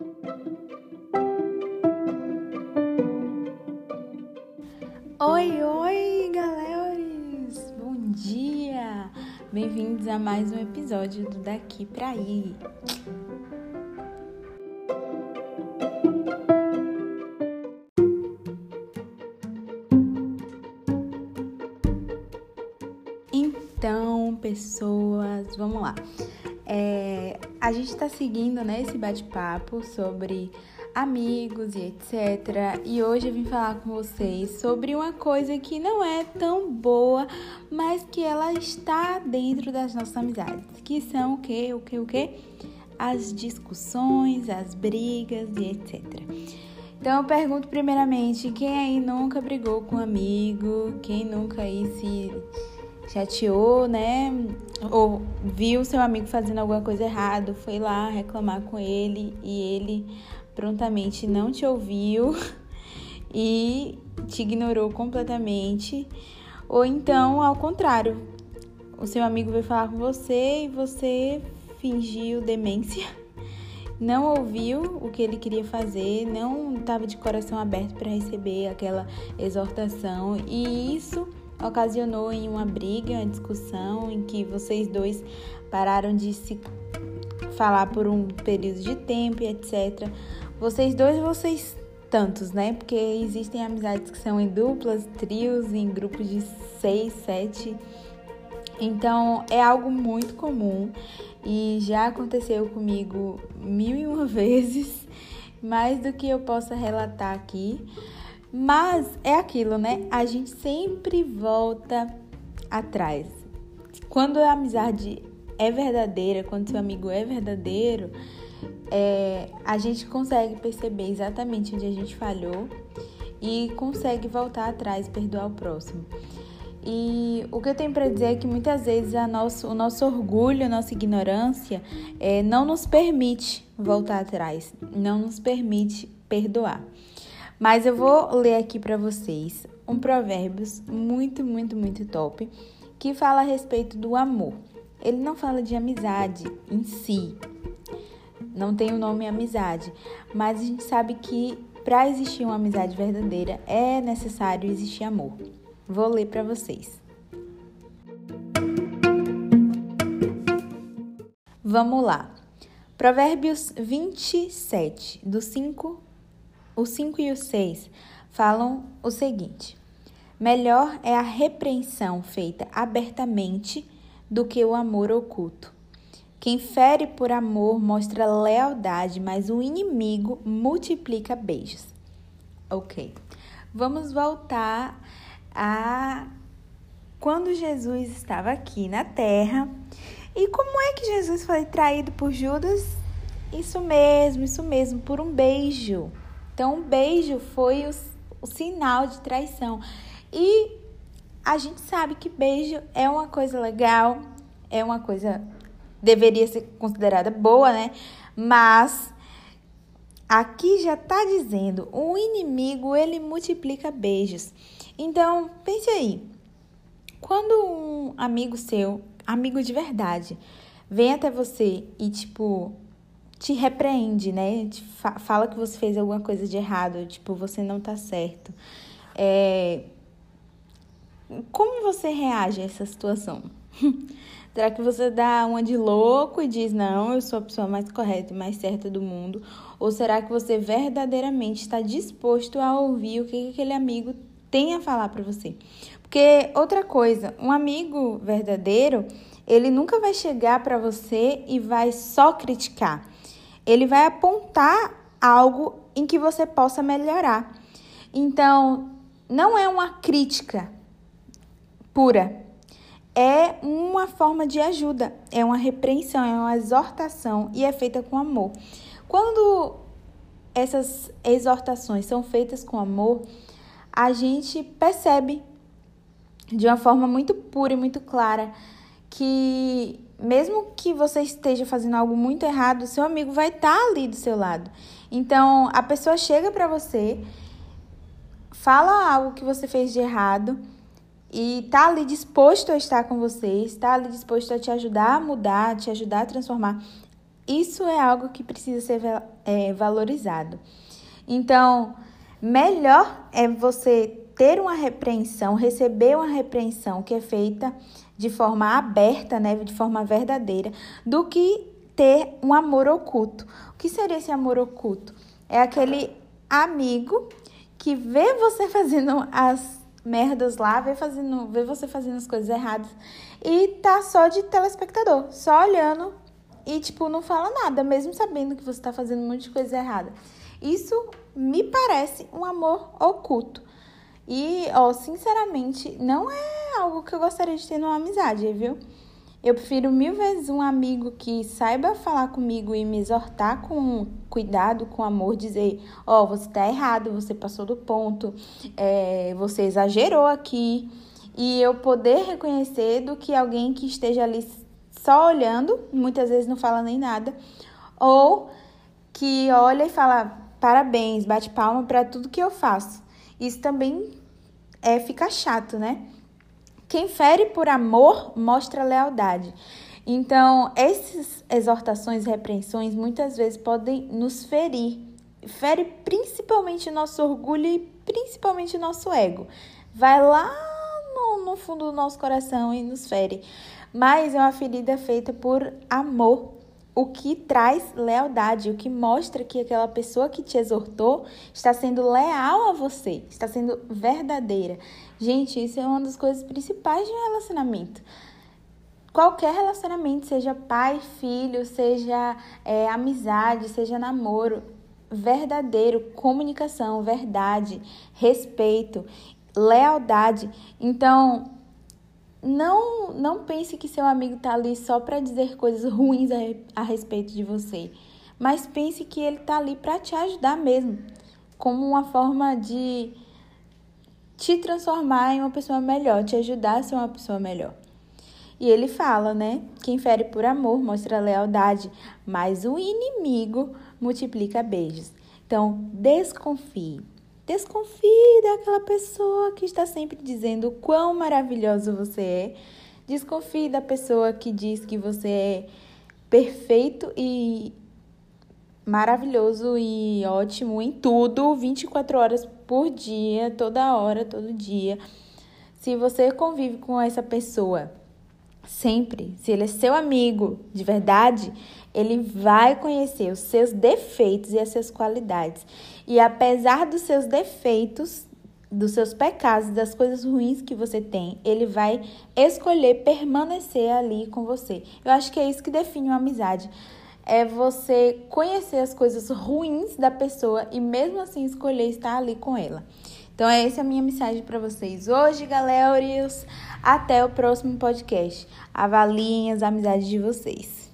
Oi, oi, galeras! Bom dia! Bem-vindos a mais um episódio do Daqui Pra Ir. Então, pessoas, vamos lá. É, a gente está seguindo né, esse bate-papo sobre amigos e etc. E hoje eu vim falar com vocês sobre uma coisa que não é tão boa, mas que ela está dentro das nossas amizades, que são o que, o que, o que? As discussões, as brigas e etc. Então eu pergunto primeiramente, quem aí nunca brigou com um amigo? Quem nunca aí se chateou, né? Ou viu seu amigo fazendo alguma coisa errada, foi lá reclamar com ele e ele prontamente não te ouviu e te ignorou completamente. Ou então, ao contrário, o seu amigo veio falar com você e você fingiu demência, não ouviu o que ele queria fazer, não estava de coração aberto para receber aquela exortação e isso ocasionou em uma briga, uma discussão em que vocês dois pararam de se falar por um período de tempo etc. Vocês dois, vocês tantos, né? Porque existem amizades que são em duplas, trios, em grupos de seis, sete. Então é algo muito comum e já aconteceu comigo mil e uma vezes, mais do que eu possa relatar aqui. Mas é aquilo, né? A gente sempre volta atrás. Quando a amizade é verdadeira, quando seu amigo é verdadeiro, é, a gente consegue perceber exatamente onde a gente falhou e consegue voltar atrás perdoar o próximo. E o que eu tenho para dizer é que muitas vezes a nosso, o nosso orgulho, a nossa ignorância é, não nos permite voltar atrás, não nos permite perdoar. Mas eu vou ler aqui para vocês um provérbio muito, muito, muito top que fala a respeito do amor. Ele não fala de amizade em si, não tem o nome amizade, mas a gente sabe que para existir uma amizade verdadeira é necessário existir amor. Vou ler para vocês. Vamos lá. Provérbios 27, do 5, o 5 e o 6 falam o seguinte: Melhor é a repreensão feita abertamente do que o amor oculto. Quem fere por amor mostra lealdade, mas o inimigo multiplica beijos. Ok, vamos voltar a quando Jesus estava aqui na terra. E como é que Jesus foi traído por Judas? Isso mesmo, isso mesmo, por um beijo. Então, um beijo foi o, o sinal de traição. E a gente sabe que beijo é uma coisa legal, é uma coisa deveria ser considerada boa, né? Mas aqui já está dizendo, o inimigo ele multiplica beijos. Então, pense aí. Quando um amigo seu, amigo de verdade, vem até você e tipo te repreende, né? Te fa fala que você fez alguma coisa de errado, tipo, você não tá certo. É... Como você reage a essa situação? Será que você dá uma de louco e diz, não, eu sou a pessoa mais correta e mais certa do mundo? Ou será que você verdadeiramente está disposto a ouvir o que aquele amigo tem a falar para você? Porque outra coisa, um amigo verdadeiro, ele nunca vai chegar para você e vai só criticar. Ele vai apontar algo em que você possa melhorar. Então, não é uma crítica pura, é uma forma de ajuda, é uma repreensão, é uma exortação e é feita com amor. Quando essas exortações são feitas com amor, a gente percebe de uma forma muito pura e muito clara que mesmo que você esteja fazendo algo muito errado, seu amigo vai estar tá ali do seu lado. Então, a pessoa chega para você, fala algo que você fez de errado, e tá ali disposto a estar com você, está ali disposto a te ajudar a mudar, a te ajudar a transformar. isso é algo que precisa ser é, valorizado. Então, melhor é você ter uma repreensão, receber uma repreensão que é feita de forma aberta, né, de forma verdadeira, do que ter um amor oculto. O que seria esse amor oculto? É aquele amigo que vê você fazendo as merdas lá, vê, fazendo, vê você fazendo as coisas erradas e tá só de telespectador, só olhando e, tipo, não fala nada, mesmo sabendo que você tá fazendo um monte de coisa errada. Isso me parece um amor oculto. E, ó, sinceramente, não é algo que eu gostaria de ter numa amizade, viu? Eu prefiro mil vezes um amigo que saiba falar comigo e me exortar com cuidado, com amor, dizer: Ó, oh, você tá errado, você passou do ponto, é, você exagerou aqui. E eu poder reconhecer do que alguém que esteja ali só olhando, muitas vezes não fala nem nada, ou que olha e fala: parabéns, bate palma para tudo que eu faço. Isso também é fica chato, né? Quem fere por amor mostra lealdade. Então, essas exortações e repreensões muitas vezes podem nos ferir. Fere principalmente nosso orgulho e principalmente nosso ego. Vai lá no, no fundo do nosso coração e nos fere. Mas é uma ferida feita por amor o que traz lealdade, o que mostra que aquela pessoa que te exortou está sendo leal a você, está sendo verdadeira. Gente, isso é uma das coisas principais de um relacionamento. Qualquer relacionamento, seja pai, filho, seja é, amizade, seja namoro, verdadeiro, comunicação, verdade, respeito, lealdade. Então, não, não pense que seu amigo está ali só para dizer coisas ruins a, a respeito de você, mas pense que ele está ali para te ajudar mesmo, como uma forma de te transformar em uma pessoa melhor, te ajudar a ser uma pessoa melhor. E ele fala, né? Quem fere por amor mostra lealdade, mas o inimigo multiplica beijos. Então, desconfie. Desconfie daquela pessoa que está sempre dizendo o quão maravilhoso você é. Desconfie da pessoa que diz que você é perfeito e maravilhoso e ótimo em tudo, 24 horas por dia, toda hora, todo dia. Se você convive com essa pessoa sempre, se ele é seu amigo de verdade, ele vai conhecer os seus defeitos e as suas qualidades. E apesar dos seus defeitos, dos seus pecados, das coisas ruins que você tem, ele vai escolher permanecer ali com você. Eu acho que é isso que define uma amizade. É você conhecer as coisas ruins da pessoa e mesmo assim escolher estar ali com ela. Então, essa é a minha mensagem para vocês hoje, galera. Até o próximo podcast. Avaliem as amizades de vocês.